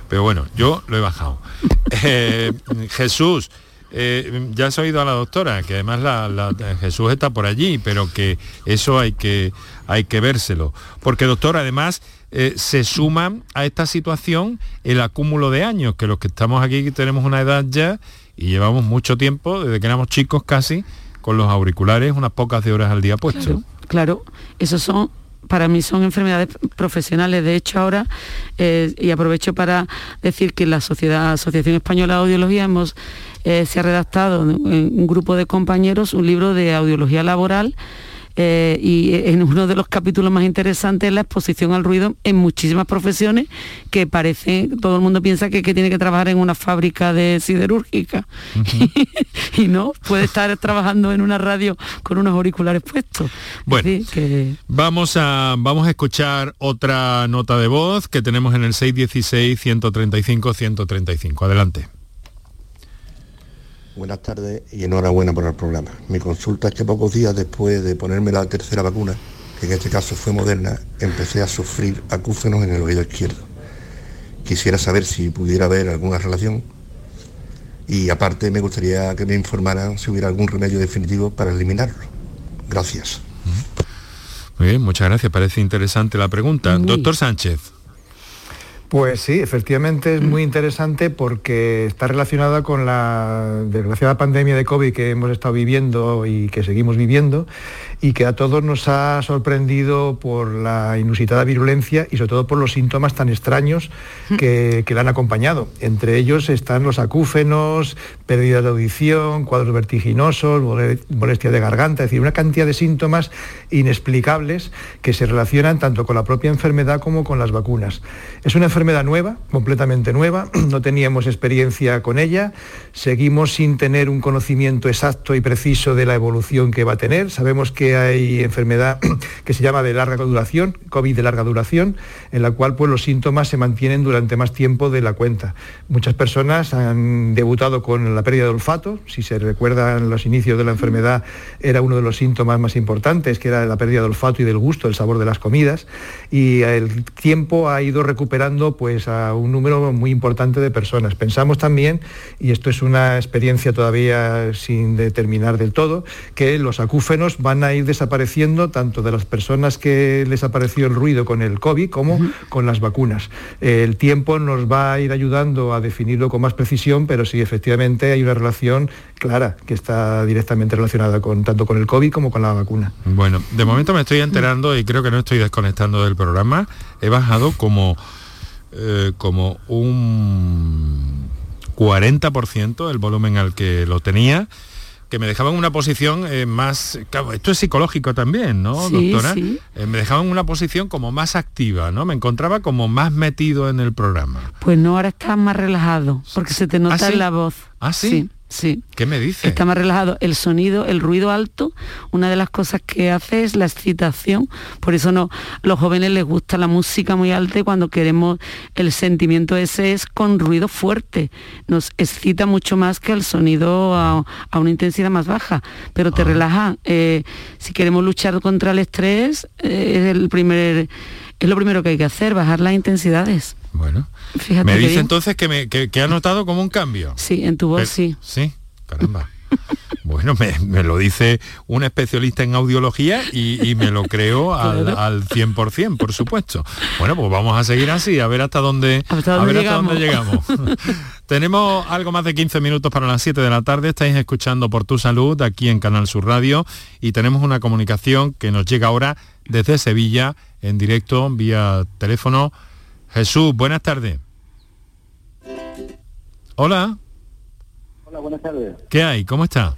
Pero bueno, yo lo he bajado. [LAUGHS] Eh, Jesús, eh, ya has oído a la doctora, que además la, Jesús está por allí, pero que eso hay que, hay que vérselo. Porque doctor, además eh, se suma a esta situación el acúmulo de años, que los que estamos aquí tenemos una edad ya y llevamos mucho tiempo, desde que éramos chicos casi, con los auriculares unas pocas de horas al día puestos. Claro, claro. esos son para mí son enfermedades profesionales. De hecho, ahora, eh, y aprovecho para decir que la Sociedad, Asociación Española de Audiología hemos, eh, se ha redactado en un grupo de compañeros un libro de audiología laboral eh, y en uno de los capítulos más interesantes es la exposición al ruido en muchísimas profesiones que parece, todo el mundo piensa que, tiene que trabajar en una fábrica de siderúrgica [LAUGHS] y, no, puede estar trabajando en una radio con unos auriculares puestos. Bueno, vamos, a, vamos a escuchar otra nota de voz que tenemos en el 616-135-135. Adelante. Buenas tardes y enhorabuena por el programa. Mi consulta es que pocos días después de ponerme la tercera vacuna, que en este caso fue moderna, empecé a sufrir acúfenos en el oído izquierdo. Quisiera saber si pudiera haber alguna relación y aparte me gustaría que me informaran si hubiera algún remedio definitivo para eliminarlo. Gracias. Muy bien, muchas gracias. Parece interesante la pregunta. Doctor Sánchez. Pues sí, efectivamente es muy interesante porque está relacionada con la desgraciada pandemia de COVID que hemos estado viviendo y que seguimos viviendo y que a todos nos ha sorprendido por la inusitada virulencia y sobre todo por los síntomas tan extraños que, que la han acompañado. Entre ellos están los acúfenos, pérdida de audición, cuadros vertiginosos, molestia de garganta, es decir, una cantidad de síntomas inexplicables que se relacionan tanto con la propia enfermedad como con las vacunas. Es una enfermedad nueva, completamente nueva, [CLEARS THROAT] no teníamos experiencia con ella, seguimos sin tener un conocimiento exacto y preciso de la evolución que va a tener, sabemos que hay enfermedad [CLEARS THROAT] que se llama de larga duración, COVID de larga duración, en la cual pues, los síntomas se mantienen durante más tiempo de la cuenta. Muchas personas han debutado con la pérdida de olfato, si se recuerdan los inicios de la enfermedad era uno de los síntomas más importantes, que era la pérdida de olfato y del gusto, el sabor de las comidas, y el tiempo ha ido recuperando pues, a un número muy importante de personas. Pensamos también, y esto es una experiencia todavía sin determinar del todo, que los acúfenos van a ir desapareciendo tanto de las personas que les apareció el ruido con el COVID como con las vacunas. El tiempo nos va a ir ayudando a definirlo con más precisión, pero sí, efectivamente hay una relación clara que está directamente relacionada con tanto con el COVID como con la vacuna. Bueno, de momento me estoy enterando y creo que no estoy desconectando del programa. He bajado como, eh, como un 40% el volumen al que lo tenía que me dejaban una posición eh, más... esto es psicológico también, ¿no, doctora? Eh, me dejaban una posición como más activa, ¿no? Me encontraba como más metido en el programa. Pues no, ahora estás más relajado, porque se te nota ¿Ah, en la voz. ¿Ah, sí? Sí. ¿Qué me dice? Está más relajado. El sonido, el ruido alto, una de las cosas que hace es la excitación. Por eso no, los jóvenes les gusta la música muy alta y cuando queremos el sentimiento ese es con ruido fuerte. Nos excita mucho más que el sonido a, una intensidad más baja. Pero te ah. relaja. Eh, si queremos luchar contra el estrés, eh, es el primer es lo primero que hay que hacer, bajar las intensidades. Bueno, me dice entonces que, me, ha notado como un cambio. Sí, en tu voz sí. Sí, caramba. [LAUGHS] Bueno, me, lo dice un especialista en audiología y, me lo creo [LAUGHS] al, al, 100%, por supuesto. Bueno, pues vamos a seguir así, a ver hasta dónde, llegamos. llegamos. [LAUGHS] Tenemos algo más de 15 minutos para las 7 de la tarde. Estáis escuchando Por Tu Salud aquí en Canal Sur Radio y tenemos una comunicación que nos llega ahora desde Sevilla en directo vía teléfono Jesús, buenas tardes. Hola. Hola, buenas tardes. ¿Qué hay? ¿Cómo está?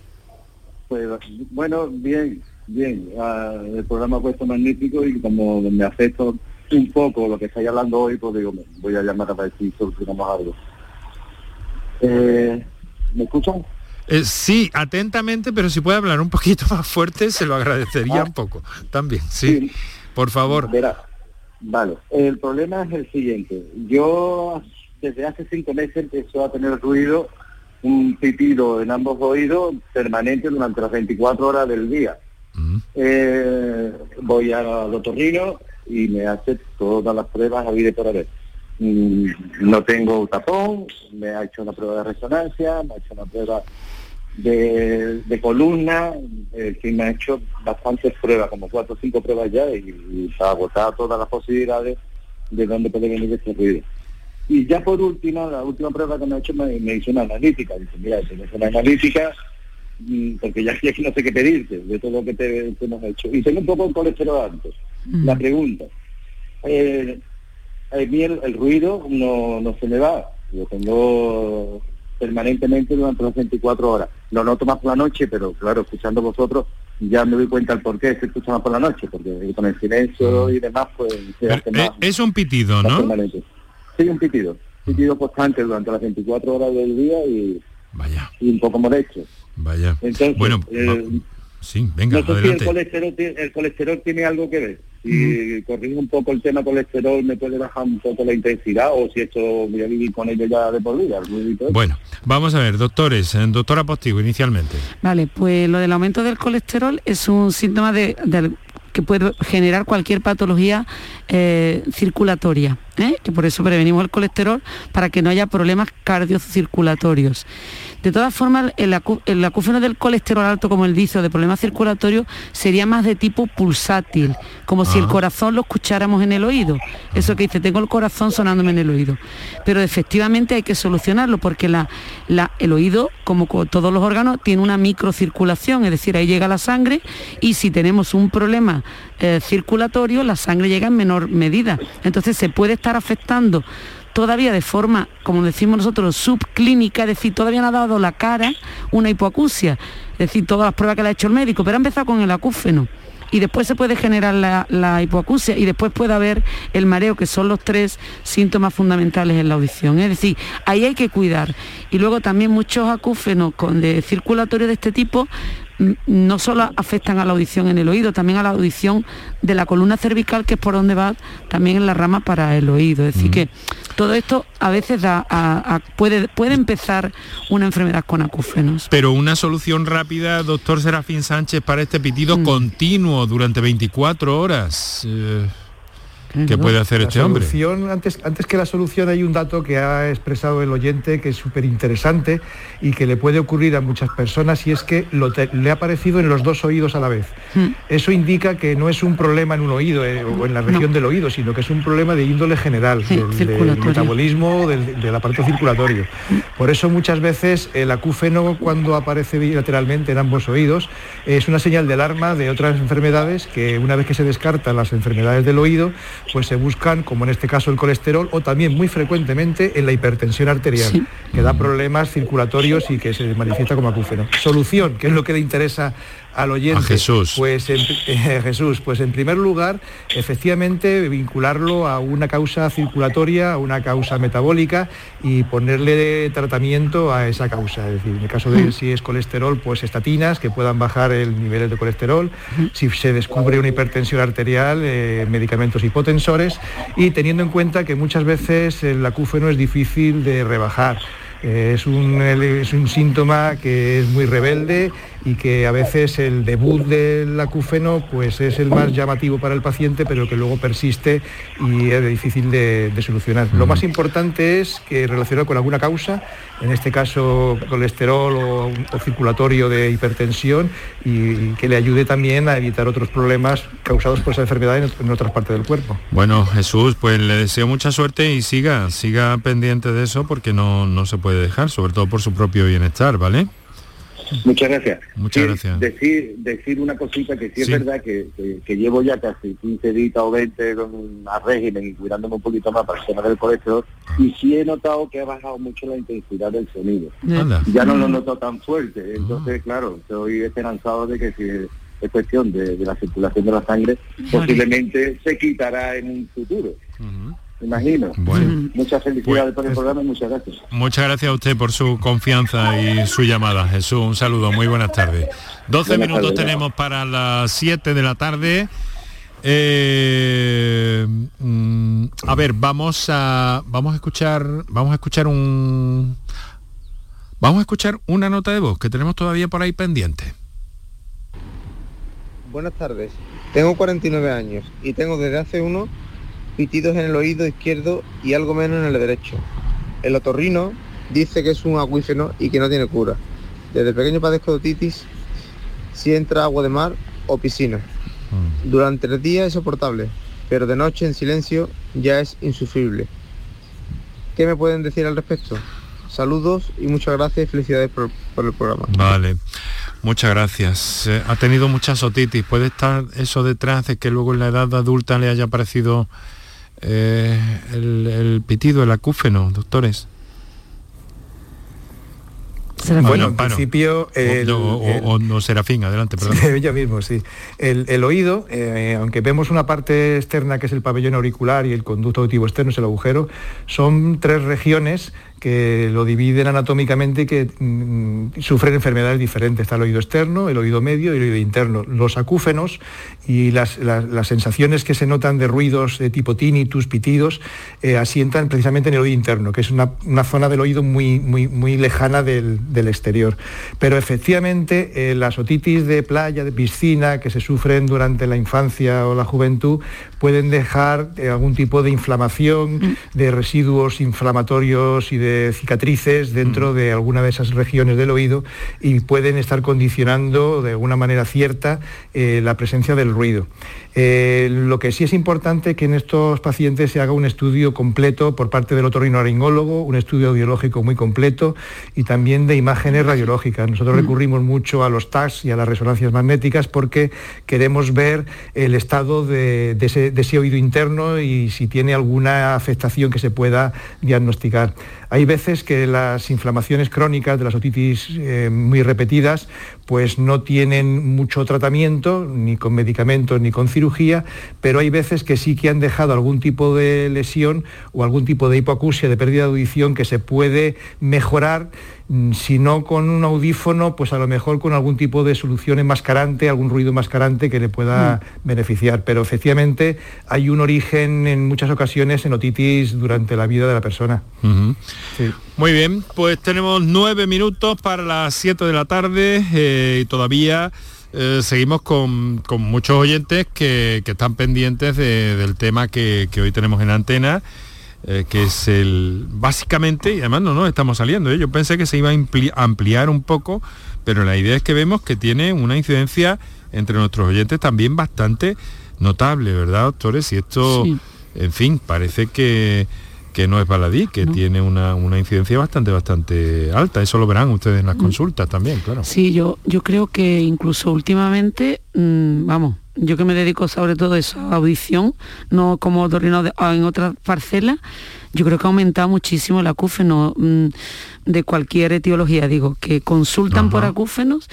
Pues bueno, bien, bien. Ah, el programa ha puesto magnífico y como me afecta un poco lo que estáis hablando hoy, pues digo, voy a llamar a ver si solucionamos algo. Eh, ¿Me escuchan? Eh, sí, atentamente, pero si puede hablar un poquito [LAUGHS] más fuerte, se lo agradecería Ah. un poco. También, sí. Por favor. Verá, vale. El problema es el siguiente. Yo desde hace cinco meses empezó a tener ruido, un pitido en ambos oídos permanente durante las 24 horas del día. Eh, voy al otorrino y me hace todas las pruebas a vida y por haber. Mm, No tengo tapón, me ha hecho una prueba de resonancia, me ha hecho una prueba de, de columna, eh, que me ha hecho bastantes pruebas, como cuatro o cinco pruebas ya, y, y se ha agotado todas las posibilidades de dónde puede venir este ruido. Y ya por última, la última prueba que me ha hecho me, me hizo una analítica. Dice, mira, tienes una analítica, mm, porque ya, aquí no sé qué pedirte de todo lo que te, te hemos hecho. Y tengo un poco de colesterol alto. La pregunta, eh, a mí el, el ruido no, no se me va, lo tengo permanentemente durante las 24 horas. Lo noto más por la noche, pero claro, escuchando vosotros ya me doy cuenta el por qué se escucha más por la noche, porque con el silencio y demás, pues se hace más, es un pitido, ¿no? permanente. Sí, un pitido. Pitido constante durante las 24 horas del día y, y un poco molesto. Vaya. Entonces, Bueno, eh, Sí, venga, no sé si el colesterol, el colesterol tiene algo que ver. Si corrijo un poco el tema colesterol, me puede bajar un poco la intensidad o si esto voy a vivir con ello ya de por vida. Bueno, vamos a ver, doctores, eh, doctora Postigo, inicialmente. Vale, pues lo del aumento del colesterol es un síntoma de, que puede generar cualquier patología eh, circulatoria, ¿eh? que por eso prevenimos el colesterol para que no haya problemas cardiocirculatorios. De todas formas, el, el acúfeno del colesterol alto, como él dice, o de problemas circulatorios, sería más de tipo pulsátil, como si el Ah. corazón lo escucháramos en el oído. Eso que dice, tengo el corazón sonándome en el oído. Pero efectivamente hay que solucionarlo porque la, la- el oído, como co- todos los órganos, tiene una microcirculación, es decir, ahí llega la sangre y si tenemos un problema eh, circulatorio, la sangre llega en menor medida. Entonces se puede estar afectando todavía de forma, como decimos nosotros, subclínica, es decir, todavía no ha dado la cara una hipoacusia, es decir, todas las pruebas que le ha hecho el médico, pero ha empezado con el acúfeno. Y después se puede generar la, la hipoacusia y después puede haber el mareo, que son los tres síntomas fundamentales en la audición. Es decir, ahí hay que cuidar. Y luego también muchos acúfenos con de circulatorio de este tipo no solo afectan a la audición en el oído, también a la audición de la columna cervical, que es por donde va también en la rama para el oído. Es decir, que todo esto a veces da a- a- puede, puede empezar una enfermedad con acúfenos. Pero una solución rápida, doctor Serafín Sánchez, para este pitido Mm. continuo durante 24 horas. eh, ¿Qué puede hacer La este hombre? antes, antes que la solución hay un dato que ha expresado el oyente que es súper interesante y que le puede ocurrir a muchas personas y es que lo te- le ha aparecido en los dos oídos a la vez. Eso indica que no es un problema en un oído eh, o en la región del oído, sino que es un problema de índole general, del, del metabolismo, del, del aparato circulatorio. Por eso muchas veces el acúfeno cuando aparece bilateralmente en ambos oídos es una señal de alarma de otras enfermedades que una vez que se descartan las enfermedades del oído, pues se buscan, como en este caso el colesterol, o también muy frecuentemente en la hipertensión arterial, que da problemas circulatorios y que se manifiesta como acúfeno. Solución, que es lo que le interesa al oyente. A Jesús. Pues en, [LAUGHS] eh, Jesús, pues en primer lugar, efectivamente vincularlo a una causa circulatoria, a una causa metabólica y ponerle tratamiento a esa causa. Es decir, en el caso de si es colesterol, pues estatinas que puedan bajar el nivel de colesterol. Si se descubre una hipertensión arterial, eh, medicamentos hipotensores y teniendo en cuenta que muchas veces el acúfeno es difícil de rebajar. Eh, Es un, es un síntoma que es muy rebelde y que a veces el debut del acúfeno pues es el más llamativo para el paciente, pero que luego persiste y es difícil de, de solucionar. Lo más importante es que relacionado con alguna causa, en este caso colesterol o, o circulatorio de hipertensión, y, y que le ayude también a evitar otros problemas causados por esa enfermedad en, en otras partes del cuerpo. Bueno, Jesús, pues le deseo mucha suerte y siga, siga pendiente de eso porque no, no se puede dejar, sobre todo por su propio bienestar, ¿vale? Muchas gracias. Muchas Sí, gracias. Decir, decir una cosita que sí, Sí. es verdad que, que- que llevo ya casi 15 días o 20 con, a régimen y cuidándome un poquito más para el tema del colesterol y sí he notado que ha bajado mucho la intensidad del sonido. Anda. Ya no lo noto tan fuerte, entonces claro, estoy esperanzado de que si es cuestión de, de la circulación de la sangre, posiblemente se quitará en un futuro. Imagino. Bueno. Muchas felicidades por el programa y muchas gracias. Muchas gracias a usted por su confianza y su llamada. Jesús, un saludo, muy buenas tardes. 12 Buenas minutos tardes. tenemos para las 7 de la tarde. Eh, mm, a ver, vamos a vamos a escuchar vamos a escuchar un vamos a escuchar una nota de voz que tenemos todavía por ahí pendiente. Buenas tardes. Tengo 49 años y tengo desde hace uno pitidos en el oído izquierdo y algo menos en el derecho. El otorrino dice que es un acuífeno y que no tiene cura. Desde pequeño padezco de otitis si entra agua de mar o piscina. Durante el día es soportable, pero de noche en silencio ya es insufrible. ¿Qué me pueden decir al respecto? Saludos y muchas gracias y felicidades por, por el programa. Vale. Muchas gracias. Eh, ha tenido muchas otitis. ¿Puede estar eso detrás de que luego en la edad adulta le haya aparecido eh, el, el pitido, el acúfeno, doctores? Bueno, en principio... el- o, o- el- o no, Serafín, adelante, perdón. [LAUGHS] Yo mismo, sí. El, el oído, eh, aunque vemos una parte externa que es el pabellón auricular y el conducto auditivo externo es el agujero, son tres regiones que lo dividen anatómicamente y que mm, sufren enfermedades diferentes. Está el oído externo, el oído medio y el oído interno. Los acúfenos y las, las- las sensaciones que se notan de ruidos de tipo tinnitus, pitidos, eh, asientan precisamente en el oído interno, que es una, una zona del oído muy, muy, muy lejana del, del exterior. Pero efectivamente eh, las otitis de playa, de piscina, que se sufren durante la infancia o la juventud, pueden dejar eh, algún tipo de inflamación, de residuos inflamatorios y de cicatrices dentro de alguna de esas regiones del oído y pueden estar condicionando de alguna manera cierta eh, la presencia del ruido. Eh, lo que sí es importante que en estos pacientes se haga un estudio completo por parte del otorrinolaringólogo, un estudio audiológico muy completo y también de imágenes radiológicas. Nosotros recurrimos mucho a los TACs y a las resonancias magnéticas porque queremos ver el estado de, de ese, de ese oído interno y si tiene alguna afectación que se pueda diagnosticar. Hay veces que las inflamaciones crónicas de las otitis eh, muy repetidas pues no tienen mucho tratamiento, ni con medicamentos ni con cirugía, pero hay veces que sí que han dejado algún tipo de lesión o algún tipo de hipoacusia, de pérdida de audición que se puede mejorar mm, si no con un audífono, pues a lo mejor con algún tipo de solución enmascarante, algún ruido enmascarante que le pueda beneficiar. Pero efectivamente hay un origen en muchas ocasiones en otitis durante la vida de la persona. Sí. Muy bien, pues tenemos nueve minutos para las 7 de la tarde eh, todavía eh, seguimos con, con muchos oyentes que, que están pendientes de- del tema que, que hoy tenemos en antena, eh, que es el básicamente, y además no nos estamos saliendo, ¿eh? yo pensé que se iba a ampli- ampliar un poco, pero la idea es que vemos que tiene una incidencia entre nuestros oyentes también bastante notable, ¿verdad, doctores? Y esto, Sí. en fin, parece que, que no es baladí, que tiene una, una incidencia bastante, bastante alta. Eso lo verán ustedes en las consultas también, claro. Sí, yo, yo creo que incluso últimamente, mm, vamos, yo que me dedico sobre todo a eso, a audición, no como otorrino de- en otras parcelas, yo creo que ha aumentado muchísimo el acúfeno mm, de cualquier etiología, digo, que consultan por acúfenos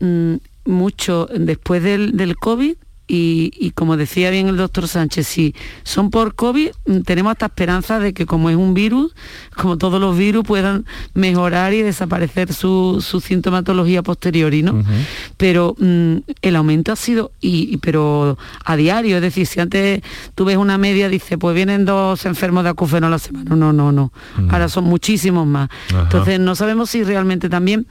mm, mucho después del, del COVID y, y como decía bien el doctor Sánchez, si son por COVID, mm, tenemos hasta esperanza de que como es un virus, como todos los virus, puedan mejorar y desaparecer su, su sintomatología posteriori, ¿no? Pero mm, el aumento ha sido, y, y- pero a diario, es decir, si antes tú ves una media, dice, pues vienen dos enfermos de acúfeno a la semana. No, no, no. Ahora son muchísimos más. Entonces, no sabemos si realmente también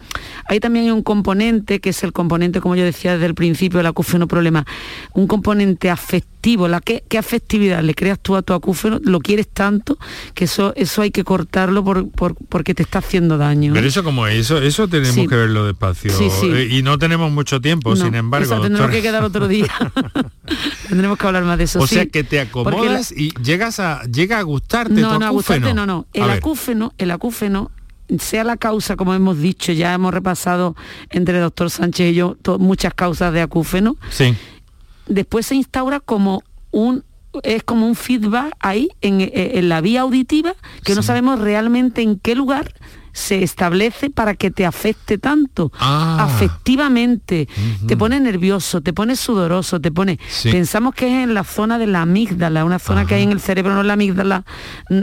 hay también un componente que es el componente como yo decía desde el principio del acúfeno problema un componente afectivo la que qué afectividad le creas tú a tu acúfeno lo quieres tanto que eso eso hay que cortarlo por, por- porque te está haciendo daño Pero eso como es, eso, eso tenemos Sí. que verlo despacio. Sí, sí. Eh, Y no tenemos mucho tiempo, No, sin embargo. eso tendremos doctora. que quedar otro día [LAUGHS] [LAUGHS] tendremos que hablar más de eso O sea que te la- acomodas y llegas a llega a gustarte tu no, no, a acúfeno. gustarte no, no. El acúfeno, el acúfeno, sea la causa, como hemos dicho, ya hemos repasado entre el doctor Sánchez y yo muchas causas de acúfeno, Sí. Después se instaura como un es como un feedback ahí en, eh, en la vía auditiva que no sabemos realmente en qué lugar se establece para que te afecte tanto Ah. afectivamente te pone nervioso te pone sudoroso te pone Sí. pensamos que es en la zona de la amígdala una zona que hay en el cerebro no en la amígdala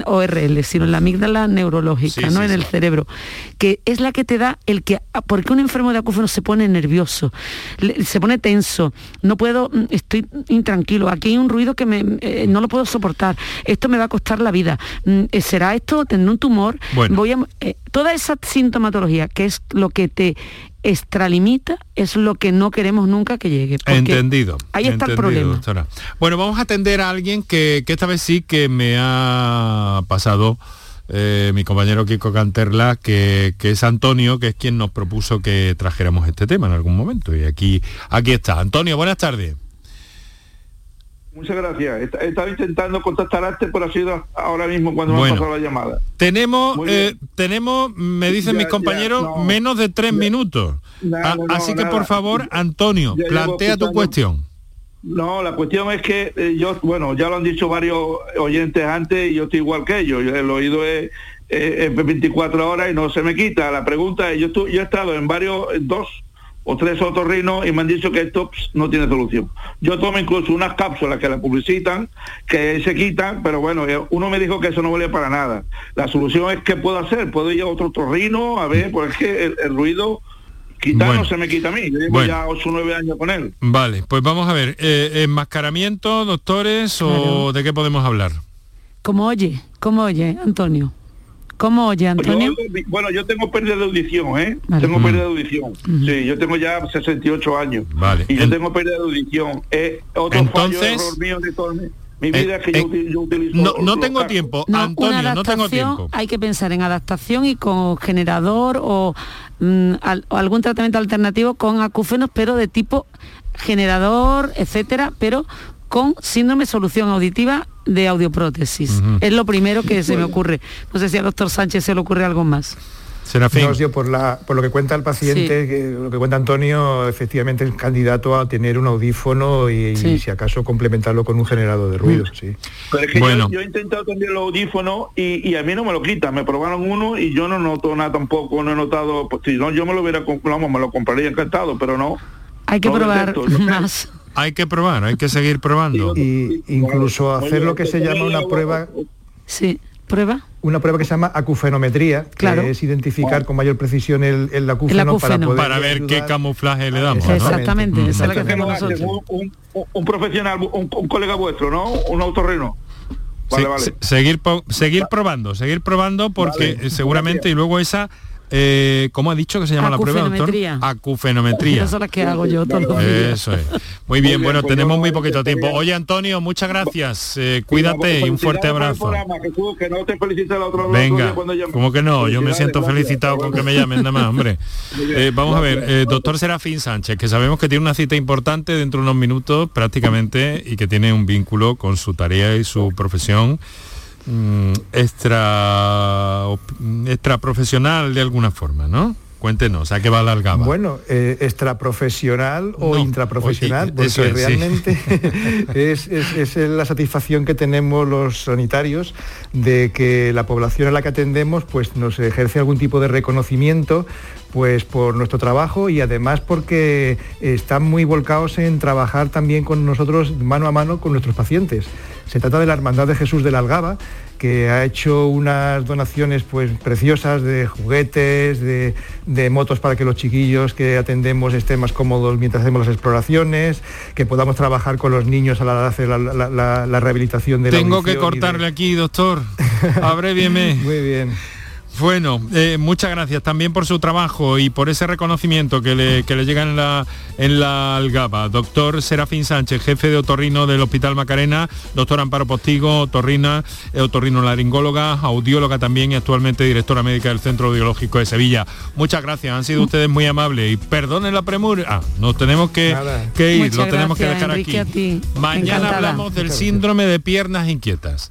ORL sino en la amígdala neurológica Sí, no sí, en el cerebro que es la que te da el que ah, porque un enfermo de acúfeno se pone nervioso se pone tenso no puedo mm, estoy intranquilo aquí hay un ruido que me, eh, no lo puedo soportar esto me va a costar la vida Mm, eh, será esto tener un tumor Bueno. voy a eh, toda esa sintomatología que es lo que te extralimita es lo que no queremos nunca que llegue Entendido. ahí está el entendido, problema doctora. Bueno, vamos a atender a alguien que, que esta vez sí que me ha pasado eh, mi compañero Kiko Canterla, que, que es Antonio, que es quien nos propuso que trajéramos este tema en algún momento. Y aquí, aquí está. Antonio, buenas tardes. Muchas gracias. Est- Estaba intentando contactar antes, pero ha sido ahora mismo cuando me Bueno. ha pasado la llamada. Tenemos, eh, tenemos, me dicen Ya, mis ya, compañeros, no. menos de tres minutos. Nada, A- no, Así que nada. por favor, Antonio, plantea tu cuestión. No, la cuestión es que eh, yo, bueno, ya lo han dicho varios oyentes antes y yo estoy igual que ellos. El oído es, es 24 horas y no se me quita. La pregunta es, yo, estu- yo he estado en varios, en dos o tres otorrinos y me han dicho que esto pss, no tiene solución. Yo tomo incluso unas cápsulas que la publicitan, que se quitan, pero bueno, eh, uno me dijo que eso no valía para nada. La solución es, ¿qué puedo hacer? ¿Puedo ir a otro otorrino? A ver, porque es que el, el ruido quitar Bueno. no se me quita a mí. Yo llevo Bueno. ya 8 o 9 años con él. Vale, pues vamos a ver, eh, ¿enmascaramiento, doctores, o de qué podemos hablar? como oye como oye Antonio como oye Antonio Yo, bueno, yo tengo pérdida de audición, ¿eh? Vale. Tengo Mm. pérdida de audición. Sí, yo tengo ya 68 años. Vale. Y yo En- tengo pérdida de audición. Eh, otro Entonces- fallo, error mío de todo mi, mi Eh, vida es que yo, eh, yo utilizo... No, tengo tiempo, No, Antonio, no tengo tiempo. Hay que pensar en adaptación y con generador o, mm, al- o algún tratamiento alternativo con acúfenos, pero de tipo generador, etcétera, pero con síndrome de solución auditiva de audioprótesis. Es lo primero que se me ocurre. No sé si al doctor Sánchez se le ocurre algo más. Serafín. No, yo por, la, por lo que cuenta el paciente, Sí. que- lo que cuenta Antonio, efectivamente es candidato a tener un audífono y, si acaso complementarlo con un generador de ruido, sí. Pero es que Bueno. yo, yo he intentado cambiar los audífonos y, y a mí no me lo quitan. Me probaron uno y yo no noto nada tampoco. No he notado... Pues, si no, yo me lo hubiera... comp- Vamos, me lo compraría encantado, pero no. Hay que No probar más. Hay que probar, hay que seguir probando. Y incluso hacer lo que se llama una prueba Sí, prueba. una prueba que se llama acufenometría, que Claro. es identificar con mayor precisión el, el acúfeno, El acúfeno. para poder Para ver qué camuflaje le damos. ¿no? Exactamente, esa es la que hacemos ¿qué me nosotros. Un, un- un profesional, un, un colega vuestro, ¿no? Un autorreno. Vale, Se- vale. se- seguir seguir probando, seguir probando porque Vale, seguramente y luego esa eh, ¿cómo ha dicho que se llama la prueba, doctor? Acufenometría. Acufenometría. Esas son las que hago yo todos los días. Eso es. Muy bien, bien, bueno, pues tenemos muy poquito tiempo. Oye, Antonio, muchas gracias. Eh, cuídate y un fuerte abrazo. Venga, como que no, yo me siento felicitado con que me llamen nada más, hombre. [LAUGHS] Eh, vamos a ver, eh, doctor Serafín Sánchez, que sabemos que tiene una cita importante dentro de unos minutos prácticamente y que tiene un vínculo con su tarea y su profesión mm, extra, extra profesional de alguna forma, ¿no? Cuéntenos, ¿a qué va la algaba? Bueno, eh, extraprofesional o No, intraprofesional, porque es, sí. realmente [LAUGHS] es, es- es la satisfacción que tenemos los sanitarios de que la población a la que atendemos pues nos ejerce algún tipo de reconocimiento pues por nuestro trabajo y además porque están muy volcados en trabajar también con nosotros mano a mano con nuestros pacientes. Se trata de la Hermandad de Jesús de la Algaba, que ha hecho unas donaciones pues preciosas de juguetes, de, de motos para que los chiquillos que atendemos estén más cómodos mientras hacemos las exploraciones, que podamos trabajar con los niños a la hora de hacer la, la- la- la rehabilitación de la Tengo que de- cortarle aquí, doctor. [LAUGHS] Abrévieme. Muy bien. Bueno, eh, muchas gracias también por su trabajo y por ese reconocimiento que le, que le llega en la, en la Algaba. Doctor Serafín Sánchez, jefe de otorrino del Hospital Macarena, doctor Amparo Postigo, otorrina, eh, otorrino laringóloga, audióloga también y actualmente directora médica del Centro Audiológico de Sevilla. Muchas gracias, han sido ustedes muy amables y perdonen la premura. Ah, nos tenemos que, que ir, Muchas lo tenemos que dejar Enrique, aquí. a ti. Mañana Encantada. hablamos del síndrome de piernas inquietas.